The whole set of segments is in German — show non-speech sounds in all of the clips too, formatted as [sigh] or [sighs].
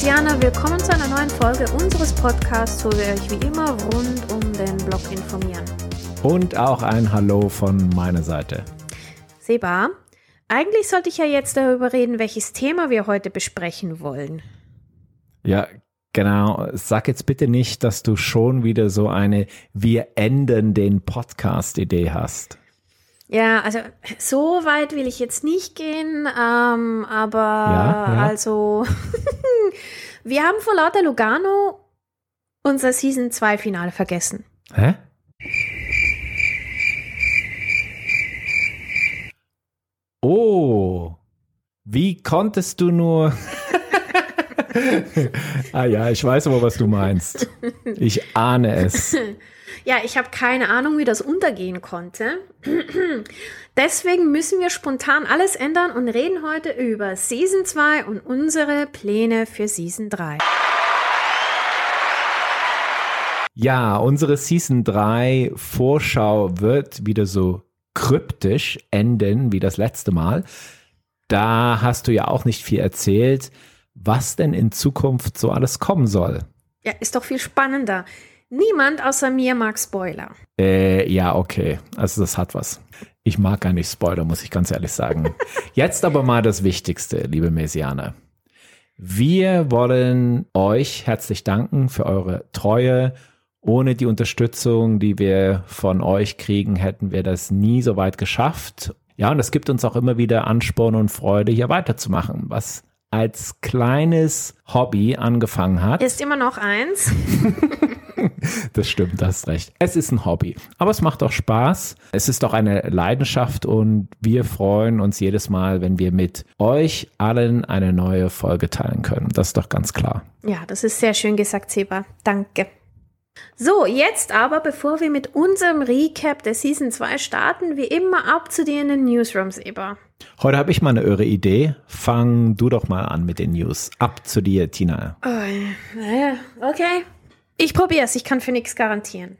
Liebe Maisianer, willkommen zu einer neuen Folge unseres Podcasts, wo wir euch wie immer rund um den Blog informieren. Und auch ein Hallo von meiner Seite. Seba, eigentlich sollte ich ja jetzt darüber reden, welches Thema wir heute besprechen wollen. Ja, genau. Sag jetzt bitte nicht, dass du schon wieder so eine Wir enden den Podcast-Idee hast. Ja, also so weit will ich jetzt nicht gehen, ähm, aber Ja, ja. also [laughs] wir haben vor lauter Lugano unser Season 2 Finale vergessen. Hä? Oh, wie konntest du nur... [laughs] ah ja, ich weiß aber, was du meinst. Ich ahne es. [laughs] Ja, ich habe keine Ahnung, wie das untergehen konnte. [clears throat] Deswegen müssen wir spontan alles ändern und reden heute über Season 2 und unsere Pläne für Season 3. Ja, unsere Season 3 Vorschau wird wieder so kryptisch enden wie das letzte Mal. Da hast du ja auch nicht viel erzählt, was denn in Zukunft so alles kommen soll. Ja, ist doch viel spannender. Niemand außer mir mag Spoiler. Äh, ja, okay. Also das hat was. Ich mag gar nicht Spoiler, muss ich ganz ehrlich sagen. [laughs] Jetzt aber mal das Wichtigste, liebe Messianer. Wir wollen euch herzlich danken für eure Treue. Ohne die Unterstützung, die wir von euch kriegen, hätten wir das nie so weit geschafft. Ja, und es gibt uns auch immer wieder Ansporn und Freude, hier weiterzumachen, was als kleines Hobby angefangen hat. Ist immer noch eins. [laughs] [laughs] Das stimmt, das hast recht. Es ist ein Hobby, aber es macht auch Spaß. Es ist auch eine Leidenschaft und wir freuen uns jedes Mal, wenn wir mit euch allen eine neue Folge teilen können. Das ist doch ganz klar. Ja, das ist sehr schön gesagt, Seba. Danke. So, jetzt aber, bevor wir mit unserem Recap der Season 2 starten, wie immer ab zu dir in den Newsroom, Seba. Heute habe ich mal eine irre Idee. Fang du doch mal an mit den News. Ab zu dir, Tina. Oh, naja, okay. Ich probiere es, ich kann für nichts garantieren.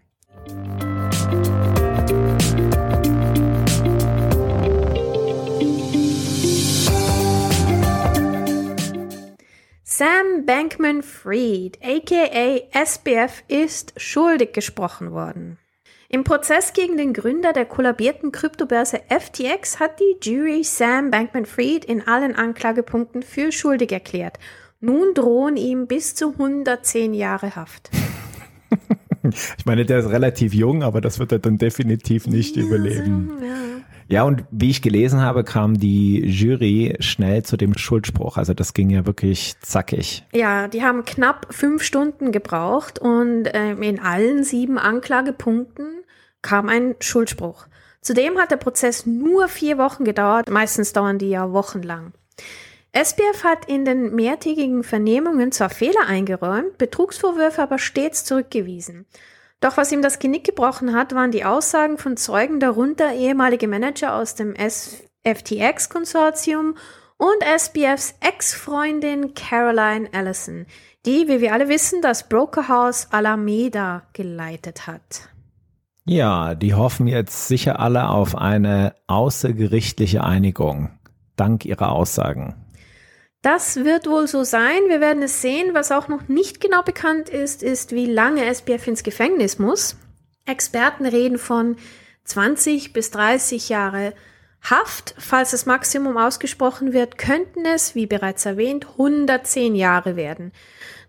Sam Bankman Fried, aka SBF, ist schuldig gesprochen worden. Im Prozess gegen den Gründer der kollabierten Kryptobörse FTX hat die Jury Sam Bankman Fried in allen Anklagepunkten für schuldig erklärt. Nun drohen ihm bis zu 110 Jahre Haft. [laughs] Ich meine, der ist relativ jung, aber das wird er dann definitiv nicht überleben. Ja, und wie ich gelesen habe, kam die Jury schnell zu dem Schuldspruch. Also das ging ja wirklich zackig. Ja, die haben knapp fünf Stunden gebraucht und ähm, in allen sieben Anklagepunkten kam ein Schuldspruch. Zudem hat der Prozess nur vier Wochen gedauert. Meistens dauern die ja wochenlang. SBF hat in den mehrtägigen Vernehmungen zwar Fehler eingeräumt, Betrugsvorwürfe aber stets zurückgewiesen. Doch was ihm das Genick gebrochen hat, waren die Aussagen von Zeugen, darunter ehemalige Manager aus dem FTX-Konsortium und SBFs Ex-Freundin Caroline Allison, die, wie wir alle wissen, das Brokerhaus Alameda geleitet hat. Ja, die hoffen jetzt sicher alle auf eine außergerichtliche Einigung, dank ihrer Aussagen. Das wird wohl so sein. Wir werden es sehen. Was auch noch nicht genau bekannt ist, ist, wie lange SBF ins Gefängnis muss. Experten reden von 20 bis 30 Jahre Haft. Falls das Maximum ausgesprochen wird, könnten es, wie bereits erwähnt, 110 Jahre werden.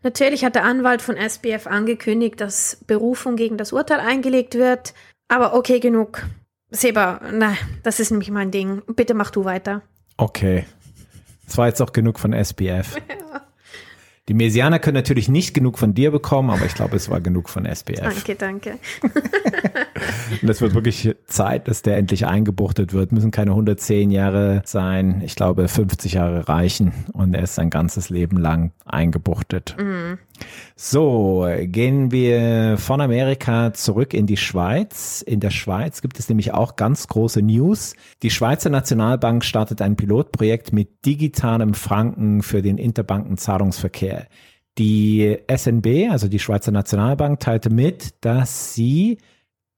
Natürlich hat der Anwalt von SBF angekündigt, dass Berufung gegen das Urteil eingelegt wird. Aber okay, genug. Seba, nein, das ist nämlich mein Ding. Bitte mach du weiter. Okay. Das war jetzt auch genug von SPF. [laughs] Die Mesianer können natürlich nicht genug von dir bekommen, aber ich glaube, es war genug von SPF. Danke, danke. [laughs] Und es wird wirklich Zeit, dass der endlich eingebuchtet wird. Müssen keine 110 Jahre sein. Ich glaube, 50 Jahre reichen. Und er ist sein ganzes Leben lang eingebuchtet. So, gehen wir von Amerika zurück in die Schweiz. In der Schweiz gibt es nämlich auch ganz große News. Die Schweizer Nationalbank startet ein Pilotprojekt mit digitalem Franken für den Interbankenzahlungsverkehr. Die SNB, also die Schweizer Nationalbank, teilte mit, dass sie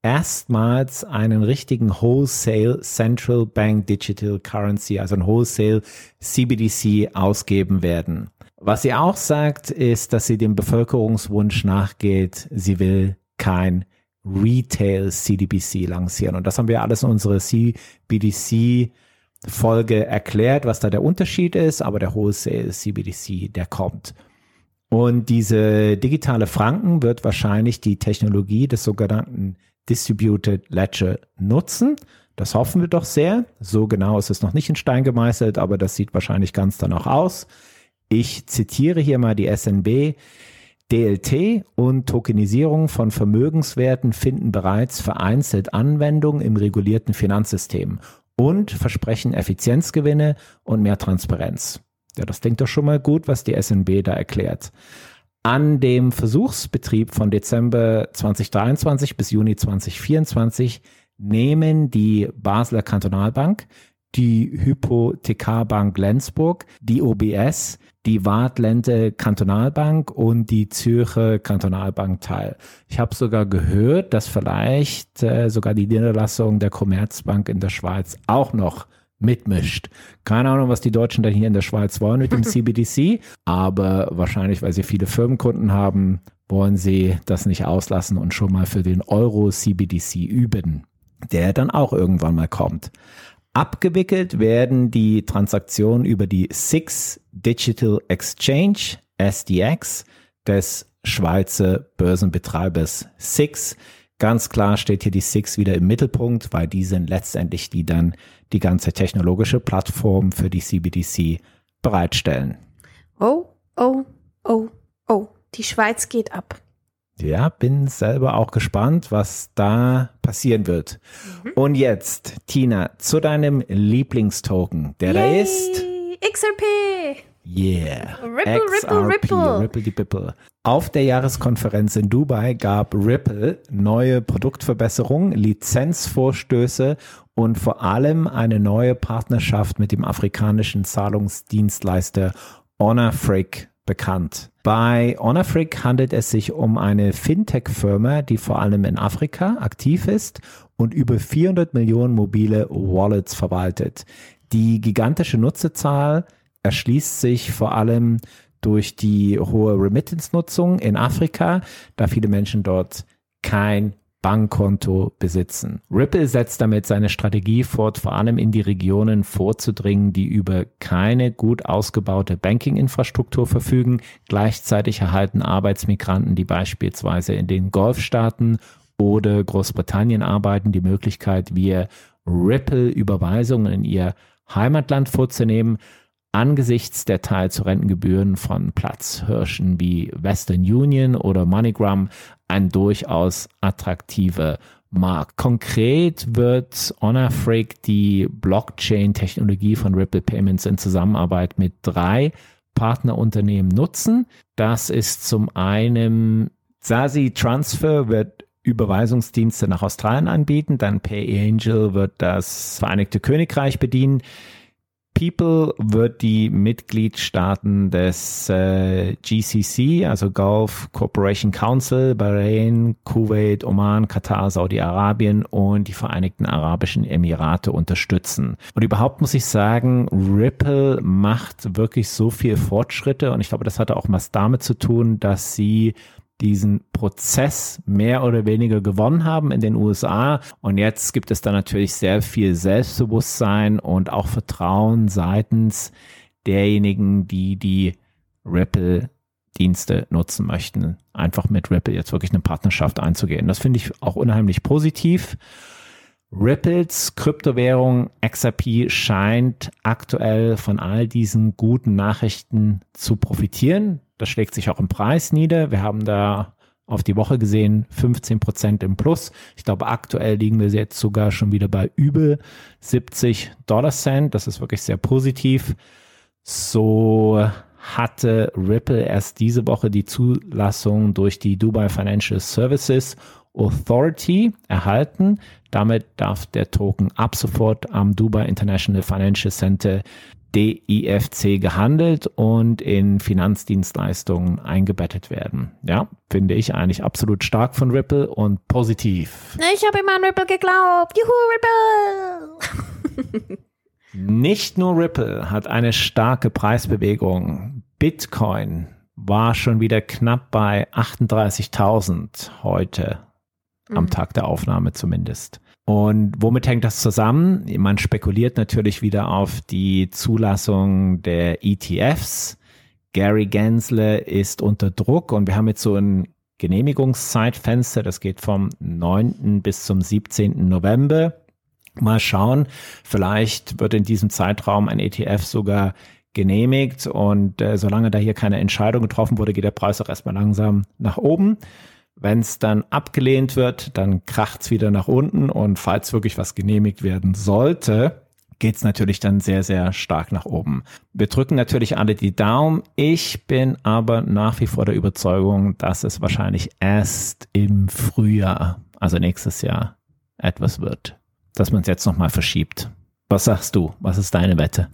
erstmals einen richtigen Wholesale Central Bank Digital Currency, also ein Wholesale CBDC ausgeben werden. Was sie auch sagt, ist, dass sie dem Bevölkerungswunsch nachgeht, sie will kein Retail CDBC lancieren. Und das haben wir alles in unserer CBDC Folge erklärt, was da der Unterschied ist, aber der Wholesale CBDC, der kommt. Und diese digitale Franken wird wahrscheinlich die Technologie des sogenannten Distributed Ledger nutzen. Das hoffen wir doch sehr. So genau ist es noch nicht in Stein gemeißelt, aber das sieht wahrscheinlich ganz danach aus. Ich zitiere hier mal die SNB. DLT und Tokenisierung von Vermögenswerten finden bereits vereinzelt Anwendung im regulierten Finanzsystem und versprechen Effizienzgewinne und mehr Transparenz. Ja, das klingt doch schon mal gut, was die SNB da erklärt. An dem Versuchsbetrieb von Dezember 2023 bis Juni 2024 nehmen die Basler Kantonalbank, die Hypothekarbank Lenzburg, die OBS, die Wartlente Kantonalbank und die Zürcher Kantonalbank teil. Ich habe sogar gehört, dass vielleicht äh, sogar die Niederlassung der Commerzbank in der Schweiz auch noch mitmischt. Keine Ahnung, was die Deutschen dann hier in der Schweiz wollen mit dem [laughs] CBDC, aber wahrscheinlich, weil sie viele Firmenkunden haben, wollen sie das nicht auslassen und schon mal für den Euro CBDC üben, der dann auch irgendwann mal kommt. Abgewickelt werden die Transaktionen über die Six Digital Exchange, SDX, des Schweizer Börsenbetreibers Six. Ganz klar steht hier die Six wieder im Mittelpunkt, weil die sind letztendlich die dann die ganze technologische Plattform für die CBDC bereitstellen. Oh, oh, oh, oh, die Schweiz geht ab. Ja, bin selber auch gespannt, was da passieren wird. Mhm. Und jetzt, Tina, zu deinem Lieblingstoken, der Yay, da ist. XRP! Yeah. Ripple, XRP, Ripple, Ripple. Ripple, die Ripple. Auf der Jahreskonferenz in Dubai gab Ripple neue Produktverbesserungen, Lizenzvorstöße und vor allem eine neue Partnerschaft mit dem afrikanischen Zahlungsdienstleister Honor bekannt. Bei Honor handelt es sich um eine Fintech-Firma, die vor allem in Afrika aktiv ist und über 400 Millionen mobile Wallets verwaltet. Die gigantische Nutzerzahl erschließt sich vor allem durch die hohe Remittance-Nutzung in Afrika, da viele Menschen dort kein Bankkonto besitzen. Ripple setzt damit seine Strategie fort, vor allem in die Regionen vorzudringen, die über keine gut ausgebaute Banking-Infrastruktur verfügen. Gleichzeitig erhalten Arbeitsmigranten, die beispielsweise in den Golfstaaten oder Großbritannien arbeiten, die Möglichkeit, via Ripple Überweisungen in ihr Heimatland vorzunehmen angesichts der Teil zu Rentengebühren von Platzhirschen wie Western Union oder MoneyGram ein durchaus attraktiver Markt. Konkret wird HonorFreak die Blockchain-Technologie von Ripple Payments in Zusammenarbeit mit drei Partnerunternehmen nutzen. Das ist zum einen Sasi Transfer wird Überweisungsdienste nach Australien anbieten, dann PayAngel wird das Vereinigte Königreich bedienen. People wird die Mitgliedstaaten des äh, GCC, also Gulf Cooperation Council, Bahrain, Kuwait, Oman, Katar, Saudi-Arabien und die Vereinigten Arabischen Emirate unterstützen. Und überhaupt muss ich sagen, Ripple macht wirklich so viel Fortschritte und ich glaube, das hatte auch was damit zu tun, dass sie diesen Prozess mehr oder weniger gewonnen haben in den USA. Und jetzt gibt es da natürlich sehr viel Selbstbewusstsein und auch Vertrauen seitens derjenigen, die die Ripple Dienste nutzen möchten, einfach mit Ripple jetzt wirklich eine Partnerschaft einzugehen. Das finde ich auch unheimlich positiv. Ripples Kryptowährung XRP scheint aktuell von all diesen guten Nachrichten zu profitieren. Das schlägt sich auch im Preis nieder. Wir haben da auf die Woche gesehen 15 Prozent im Plus. Ich glaube, aktuell liegen wir jetzt sogar schon wieder bei über 70 Dollar Cent. Das ist wirklich sehr positiv. So hatte Ripple erst diese Woche die Zulassung durch die Dubai Financial Services Authority erhalten. Damit darf der Token ab sofort am Dubai International Financial Center DIFC gehandelt und in Finanzdienstleistungen eingebettet werden. Ja, finde ich eigentlich absolut stark von Ripple und positiv. Ich habe immer an Ripple geglaubt. Juhu, Ripple! [laughs] Nicht nur Ripple hat eine starke Preisbewegung. Bitcoin war schon wieder knapp bei 38.000 heute, mhm. am Tag der Aufnahme zumindest. Und womit hängt das zusammen? Man spekuliert natürlich wieder auf die Zulassung der ETFs. Gary Gensler ist unter Druck und wir haben jetzt so ein Genehmigungszeitfenster, das geht vom 9. bis zum 17. November. Mal schauen, vielleicht wird in diesem Zeitraum ein ETF sogar genehmigt und äh, solange da hier keine Entscheidung getroffen wurde, geht der Preis auch erstmal langsam nach oben. Wenn es dann abgelehnt wird, dann kracht es wieder nach unten und falls wirklich was genehmigt werden sollte, geht es natürlich dann sehr, sehr stark nach oben. Wir drücken natürlich alle die Daumen. Ich bin aber nach wie vor der Überzeugung, dass es wahrscheinlich erst im Frühjahr, also nächstes Jahr, etwas wird. Dass man es jetzt nochmal verschiebt. Was sagst du? Was ist deine Wette?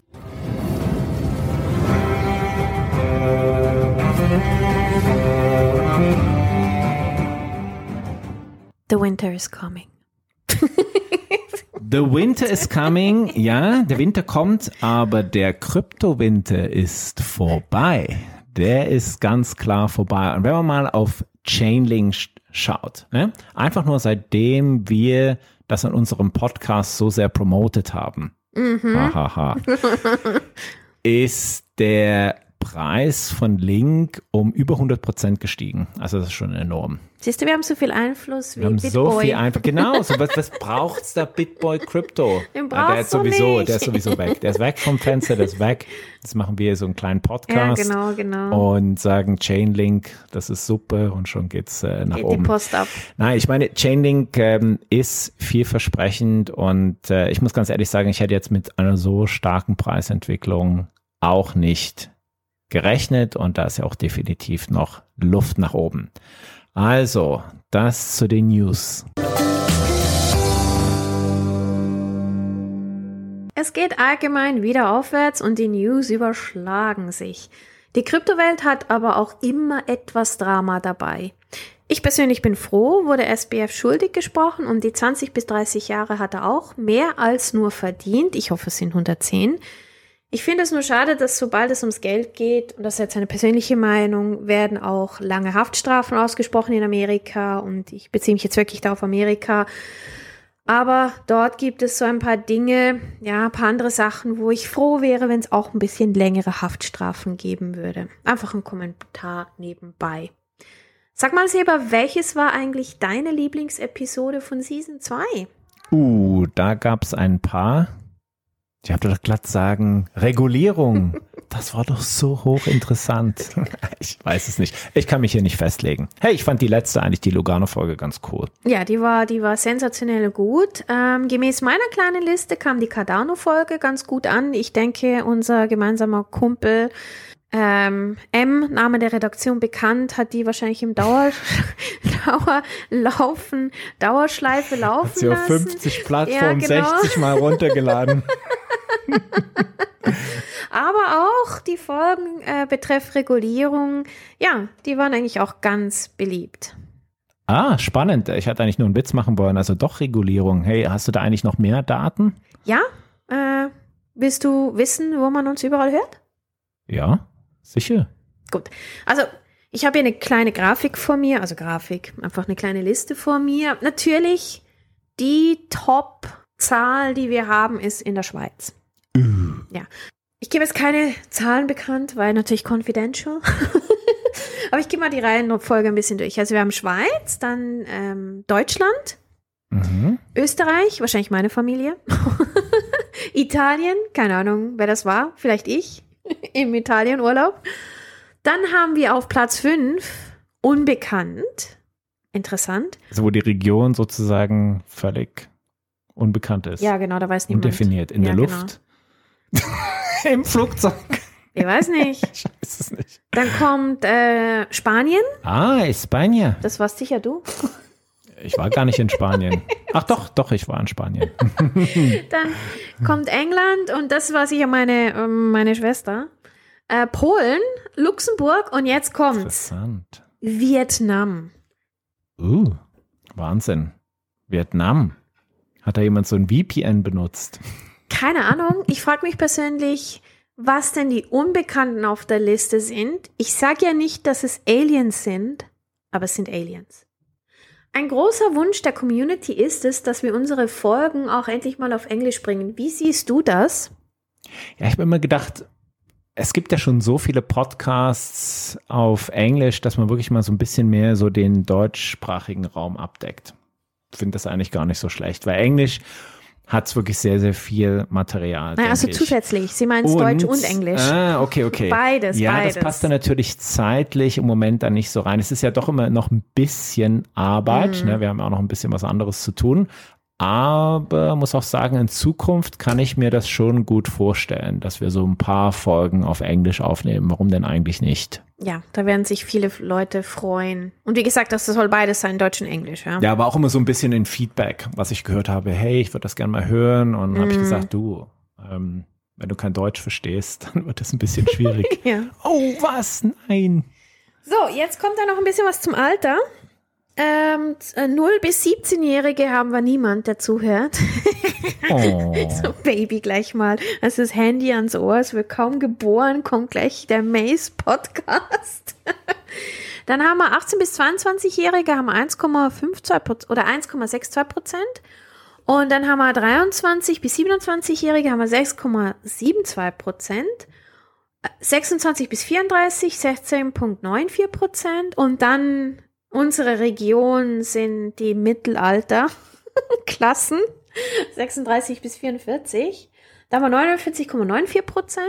The winter is coming. The winter is coming, ja, der Winter kommt, aber der Kryptowinter ist vorbei. Der ist ganz klar vorbei. Und wenn man mal auf Chainlink schaut, ne? einfach nur seitdem wir das in unserem Podcast so sehr promotet haben, mhm. ha, ha, [laughs] ist der Preis von Link um über 100 Prozent gestiegen. Also das ist schon enorm. Siehst du, wir haben so viel Einfluss wie wir haben Bitboy. so viel Einfluss. Genau, so, was, was [laughs] braucht's da Bitboy Crypto? Den brauchst ja, der ist sowieso, nicht. der ist sowieso weg. Der ist weg vom Fenster, der ist weg. Jetzt machen wir so einen kleinen Podcast. Ja, genau, genau. Und sagen Chainlink, das ist super und schon geht's äh, nach Geht oben. Die Post ab. Nein, ich meine, Chainlink ähm, ist vielversprechend und äh, ich muss ganz ehrlich sagen, ich hätte jetzt mit einer so starken Preisentwicklung auch nicht gerechnet und da ist ja auch definitiv noch Luft nach oben. Also, das zu den News. Es geht allgemein wieder aufwärts und die News überschlagen sich. Die Kryptowelt hat aber auch immer etwas Drama dabei. Ich persönlich bin froh, wurde SBF schuldig gesprochen und die 20 bis 30 Jahre hat er auch mehr als nur verdient. Ich hoffe, es sind 110. Ich finde es nur schade, dass sobald es ums Geld geht, und das ist jetzt eine persönliche Meinung, werden auch lange Haftstrafen ausgesprochen in Amerika und ich beziehe mich jetzt wirklich da auf Amerika. Aber dort gibt es so ein paar Dinge, ja, ein paar andere Sachen, wo ich froh wäre, wenn es auch ein bisschen längere Haftstrafen geben würde. Einfach ein Kommentar nebenbei. Sag mal, Seba, welches war eigentlich deine Lieblingsepisode von Season 2? Uh, da gab es ein paar. Ich habe doch glatt sagen, Regulierung. Das war doch so hochinteressant. [laughs] Ich weiß es nicht. Ich kann mich hier nicht festlegen. Hey, ich fand die letzte eigentlich, die Lugano-Folge, ganz cool. Ja, die war, die war sensationell gut. Ähm, gemäß meiner kleinen Liste kam die Cardano-Folge ganz gut an. Ich denke, unser gemeinsamer Kumpel ähm, M, Name der Redaktion bekannt, hat die wahrscheinlich im Dauer, [laughs] Dauerlaufen, Dauerschleife laufen hat sie lassen. auf 50 Plattformen ja, genau. 60 Mal runtergeladen. [laughs] Aber auch die Folgen äh, betreff Regulierung, ja, die waren eigentlich auch ganz beliebt. Ah, spannend. Ich hatte eigentlich nur einen Witz machen wollen. Also doch Regulierung. Hey, hast du da eigentlich noch mehr Daten? Ja. Äh, willst du wissen, wo man uns überall hört? Ja, sicher. Gut. Also ich habe hier eine kleine Grafik vor mir, also Grafik, einfach eine kleine Liste vor mir. Natürlich die Top-Zahl, die wir haben, ist in der Schweiz. Ja. Ich gebe jetzt keine Zahlen bekannt, weil natürlich confidential. [laughs] Aber ich gehe mal die Reihenfolge ein bisschen durch. Also wir haben Schweiz, dann ähm, Deutschland, mhm. Österreich, wahrscheinlich meine Familie, [laughs] Italien, keine Ahnung, wer das war, vielleicht ich [laughs] im Italienurlaub. Dann haben wir auf Platz 5 unbekannt. Interessant. Also wo die Region sozusagen völlig unbekannt ist. Ja, genau, da weiß niemand. Undefiniert. In ja, der Luft. Genau. [laughs] Im Flugzeug. Ich weiß nicht. [laughs] Ich weiß es nicht. Dann kommt äh, Spanien. Ah, Spanien. Das warst sicher du. Ich war gar nicht in Spanien. Ach doch, doch, ich war in Spanien. [laughs] Dann kommt England und das war sicher meine, ähm, meine Schwester. Äh, Polen, Luxemburg und jetzt kommt's. Interessant. Vietnam. Uh, Wahnsinn. Vietnam. Hat da jemand so ein VPN benutzt? Keine Ahnung. Ich frage mich persönlich, was denn die Unbekannten auf der Liste sind. Ich sage ja nicht, dass es Aliens sind, aber es sind Aliens. Ein großer Wunsch der Community ist es, dass wir unsere Folgen auch endlich mal auf Englisch bringen. Wie siehst du das? Ja, ich habe immer gedacht, es gibt ja schon so viele Podcasts auf Englisch, dass man wirklich mal so ein bisschen mehr so den deutschsprachigen Raum abdeckt. Ich finde das eigentlich gar nicht so schlecht, weil Englisch hat es wirklich sehr, sehr viel Material. Nein, also ich. zusätzlich. Sie meint Deutsch und Englisch. Ah, okay, okay. Beides, ja, beides. das passt dann natürlich zeitlich im Moment dann nicht so rein. Es ist ja doch immer noch ein bisschen Arbeit. Mhm. Ne? Wir haben ja auch noch ein bisschen was anderes zu tun. Aber muss auch sagen, in Zukunft kann ich mir das schon gut vorstellen, dass wir so ein paar Folgen auf Englisch aufnehmen. Warum denn eigentlich nicht? Ja, da werden sich viele Leute freuen. Und wie gesagt, das soll beides sein, Deutsch und Englisch. Ja. Ja, aber auch immer so ein bisschen in Feedback, was ich gehört habe. Hey, ich würde das gerne mal hören. Und dann habe ich gesagt, du, ähm, wenn du kein Deutsch verstehst, [laughs] dann wird das ein bisschen [laughs] schwierig. ja. oh, was? Nein. So, jetzt kommt da noch ein bisschen was zum Alter. Ähm, z- äh, 0 bis 17-Jährige haben wir niemand, der zuhört. Oh. [laughs] So, Baby gleich mal. Also das Handy ans Ohr, es wird kaum geboren, kommt gleich der Maze Podcast. [laughs] Dann haben wir 18 bis 22-Jährige haben wir 1,52 Prozent oder 1,62 Prozent. Und dann haben wir 23 bis 27-Jährige haben wir 6,72 Prozent. 26 bis 34 16,94 Prozent. Und dann unsere Region sind die Mittelalterklassen. [laughs] 36 bis 44. Da haben wir 49,94 Prozent.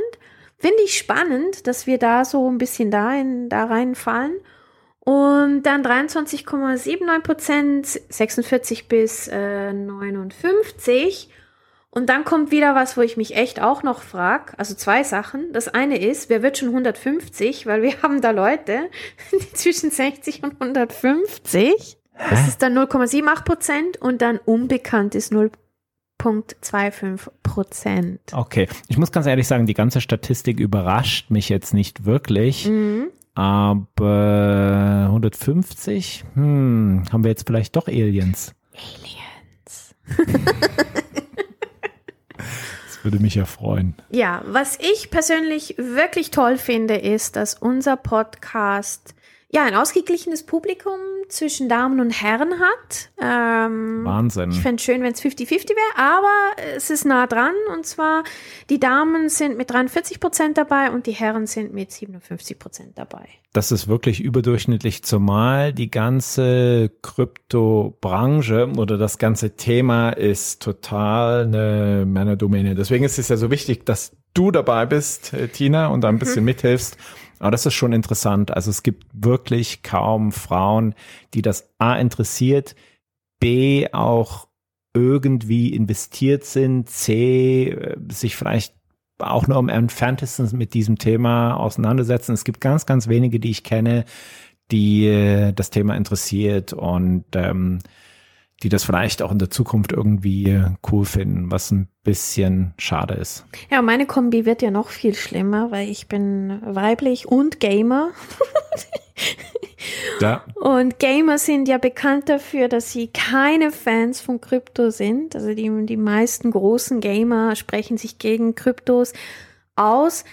Finde ich spannend, dass wir da so ein bisschen da, in, da reinfallen. Und dann 23,79 Prozent, 46 bis äh, 59. Und dann kommt wieder was, wo ich mich echt auch noch frage. Also zwei Sachen. Das eine ist, wer wird schon 150? Weil wir [laughs] haben da Leute, die zwischen 60 und 150. Das ist dann 0,78 Prozent und dann unbekannt ist 0,25 Prozent. Okay, ich muss ganz ehrlich sagen, die ganze Statistik überrascht mich jetzt nicht wirklich, Mhm. aber 150, hm, haben wir jetzt vielleicht doch Aliens? Aliens. [laughs] Würde mich ja freuen. Ja, was ich persönlich wirklich toll finde, ist, dass unser Podcast ja ein ausgeglichenes Publikum zwischen Damen und Herren hat. Ähm, Wahnsinn. Ich fände es schön, wenn es 50-50 wäre, aber es ist nah dran. Und zwar, die Damen sind mit 43 Prozent dabei und die Herren sind mit 57 Prozent dabei. Das ist wirklich überdurchschnittlich, zumal die ganze Kryptobranche oder das ganze Thema ist total eine Männerdomäne. Deswegen ist es ja so wichtig, dass du dabei bist, äh, Tina, und da ein bisschen mithilfst. Aber das ist schon interessant. Also es gibt wirklich kaum Frauen, die das A interessiert, B auch irgendwie investiert sind, C äh, sich vielleicht auch nur am entferntesten mit diesem Thema auseinandersetzen. Es gibt ganz, ganz wenige, die ich kenne, die äh, das Thema interessiert und ähm, die das vielleicht auch in der Zukunft irgendwie äh, cool finden, was ein bisschen schade ist. Ja, meine Kombi wird ja noch viel schlimmer, weil ich bin weiblich und Gamer. Ja. Und Gamer sind ja bekannt dafür, dass sie keine Fans von Krypto sind. Also die, die meisten großen Gamer sprechen sich gegen Kryptos aus.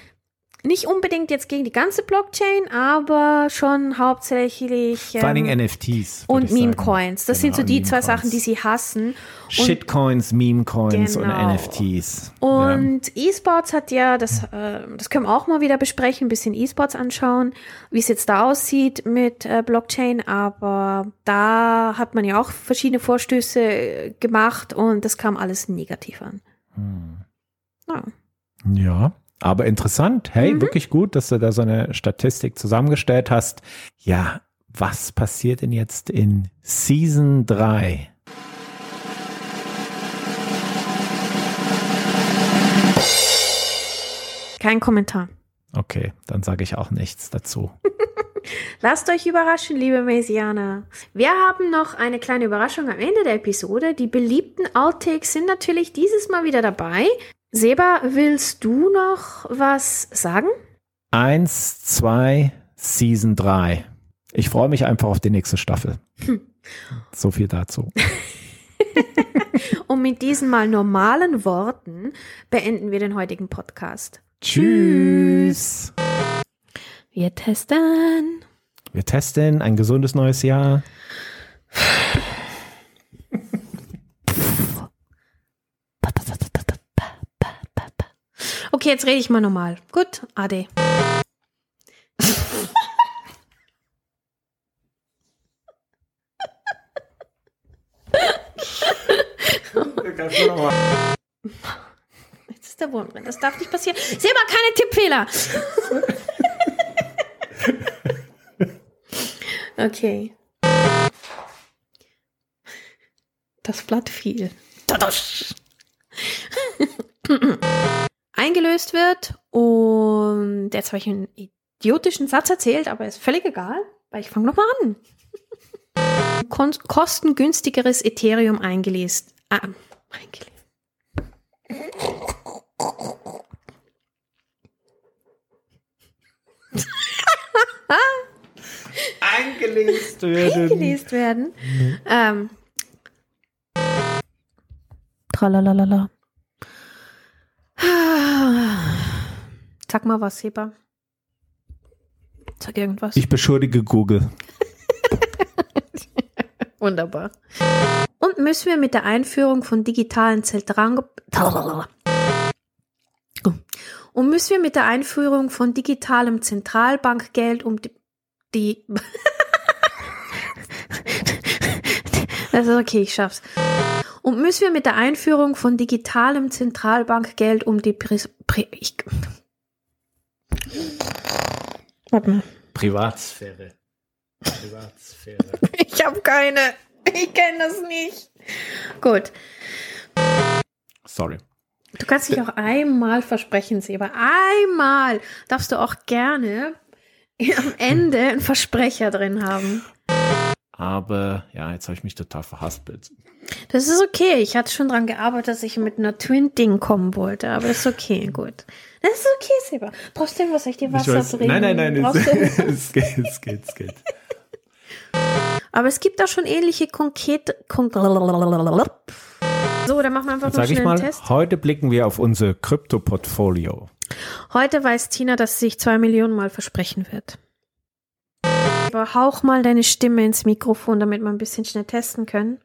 Nicht unbedingt jetzt gegen die ganze Blockchain, aber schon hauptsächlich Vor ähm, Dingen NFTs. würd und. Meme-Coins. Das sind Genau, so die zwei. Sachen, die sie hassen. Shitcoins, Meme-Coins und Genau. NFTs. Und E-Sports hat ja, das, äh, das können wir auch mal wieder besprechen, ein bisschen E-Sports anschauen, wie es jetzt da aussieht mit äh, Blockchain, aber da hat man ja auch verschiedene Vorstöße äh, gemacht und das kam alles negativ an. Ja. ja. ja. Aber interessant. Hey, Mhm. wirklich gut, dass du da so eine Statistik zusammengestellt hast. Ja, was passiert denn jetzt in Season 3? Kein Kommentar. Okay, dann sage ich auch nichts dazu. [laughs] Lasst euch überraschen, liebe Mesianer. Wir haben noch eine kleine Überraschung am Ende der Episode. Die beliebten Outtakes sind natürlich dieses Mal wieder dabei. Seba, willst du noch was sagen? Eins, zwei, Season 3. Ich freue mich einfach auf die nächste Staffel. Hm. So viel dazu. [laughs] Und mit diesen mal normalen Worten beenden wir den heutigen Podcast. Tschüss. Wir testen. Wir testen ein gesundes neues Jahr. [sighs] Okay, jetzt rede ich mal normal. Gut, Ade. Jetzt ist der Wurm drin. Das darf nicht passieren. Mal keine Tippfehler. [laughs] okay. Das Blatt fiel. [laughs] Eingelöst wird und jetzt habe ich einen idiotischen Satz erzählt, aber ist völlig egal, weil ich fange nochmal an. [laughs] kostengünstigeres Ethereum eingelesen. Ah, eingelesen. [laughs] Eingelesen werden. Eingelesen werden. Mhm. Ähm. Tralalala. Sag mal was, Heber. Sag irgendwas. Ich beschuldige Google. [laughs] Wunderbar. Und müssen wir mit der Einführung von digitalen Zentralen und müssen wir mit der Einführung von digitalem Zentralbankgeld um die, die [laughs] Also okay, ich schaff's. Und müssen wir mit der Einführung von digitalem Zentralbankgeld um die Pri Pri ich, Warte mal. Privatsphäre. Privatsphäre. [laughs] Ich habe keine. Ich kenne das nicht. Gut. Sorry. Du kannst dich auch einmal versprechen, Seba. Einmal darfst du auch gerne am Ende einen Versprecher drin haben. Aber ja, jetzt habe ich mich total verhaspelt. Das ist okay. Ich hatte schon daran gearbeitet, dass ich mit einer Twin-Ding kommen wollte. Aber das ist okay, gut. Das ist okay, Seba. Brauchst du irgendwas, soll ich dir Wasser weiß, bringen? Nein, nein, nein. Es, [laughs] es, geht, es geht, es geht. Aber es gibt auch schon ähnliche konkrete. Konk so, dann machen wir einfach noch schnell mal, einen Test. Heute blicken wir auf unser Krypto-Portfolio. Heute weiß Tina, dass sie sich zwei Millionen Mal versprechen wird. Aber hauch mal deine Stimme ins Mikrofon, damit wir ein bisschen schnell testen können.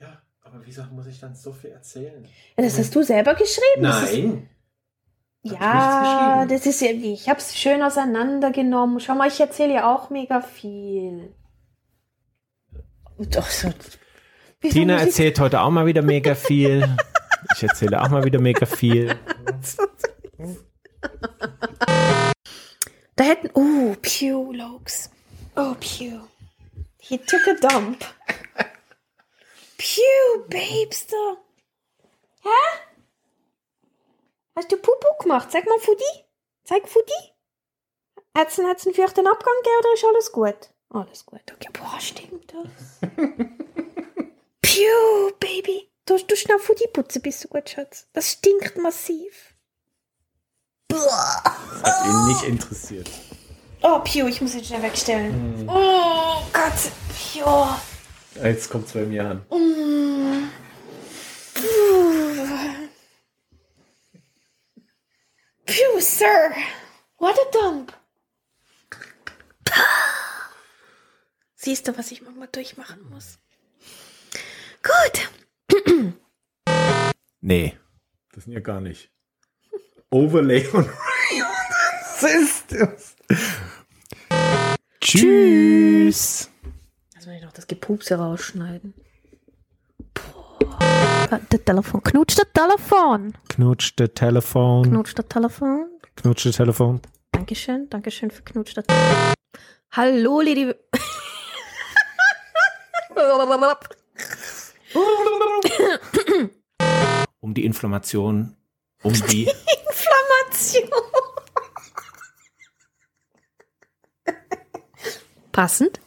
Ja, aber wieso muss ich dann so viel erzählen? Ja, das hast du selber geschrieben. Nein. Ja, das ist ja, ich habe es schön auseinandergenommen. Schau mal, ich erzähle ja auch mega viel. Doch, so. Tina erzählt heute auch mal wieder mega viel. ich erzähle auch mal wieder mega viel. Da hätten, oh, Pew, Lokes. Oh, Pew. He took a dump. Pew, Babester. Hä? Hast du Pupu gemacht? Sag mal Fudi. Zeig Fudi. Hat's einen, hat's einen feuchten Abgang gegeben oder ist alles gut? Alles gut. Okay, boah, stimmt das. [laughs] Piu, Baby. Du du schnell Fudi putzen, bist du gut, Schatz. Das stinkt massiv. Boah. Hat ihn nicht interessiert. Oh, Piu, ich muss ihn schnell wegstellen. Mm. Oh Gott. Piu. Jetzt kommt's bei mir an. Mm. Phew, sir. What a dump. Siehst du, was ich manchmal durchmachen muss? Gut. nee, das sind ja gar nicht. Overlay [laughs] und das? Tschüss. Lass mal noch das Gepupse rausschneiden. Das Telefon. Knutsch das Telefon. Knutsch das Telefon. Knutsch das Telefon. Knutsch das Telefon. Dankeschön. Dankeschön für Knutsch das Telefon. Hallo, liebe. um die Inflammation. Um die. [laughs] Inflammation. Passend.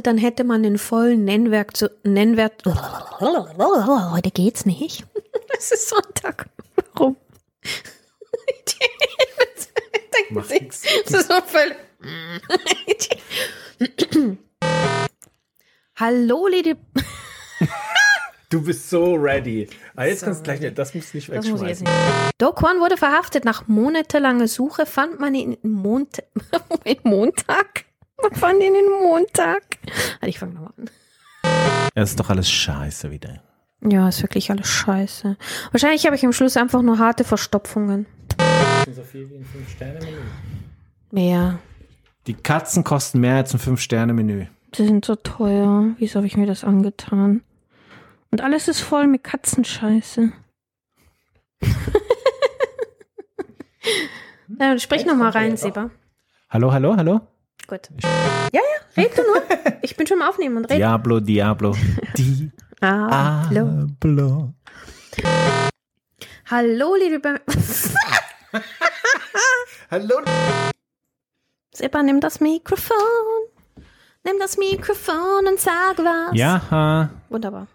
Dann hätte man den vollen Nennwert zu Nennwert. Heute geht's nicht. Es ist Sonntag. Warum? Macht nix. Das ist so völlig. Hallo, Lady. Du bist so ready. Ah, jetzt So kannst du gleich nicht, das musst du nicht wegschmeißen. nicht. Do Kwon wurde verhaftet. Nach monatelanger Suche fand man ihn in Mont [laughs] Montag. Fand ihn in Montag. Also ich fange nochmal an. Es ist doch alles scheiße wieder. Ja, ist wirklich alles scheiße. Wahrscheinlich habe ich am Schluss einfach nur harte Verstopfungen. So viel wie ein 5-Sterne-Menü. Mehr. Die Katzen kosten mehr als ein 5-Sterne-Menü. Die sind so teuer. Wieso habe ich mir das angetan? Und alles ist voll mit Katzenscheiße. [laughs] ja, sprich nochmal rein, Seba. Hallo, hallo, hallo? Gut. Ja, ja, red du nur. Ich bin schon am Aufnehmen und red. Diablo, Diablo. [laughs] Ah, hallo. Diablo. Hallo, liebe [laughs] Hallo. Seba, nimm das Mikrofon. Nimm das Mikrofon und sag was. Ja, Wunderbar.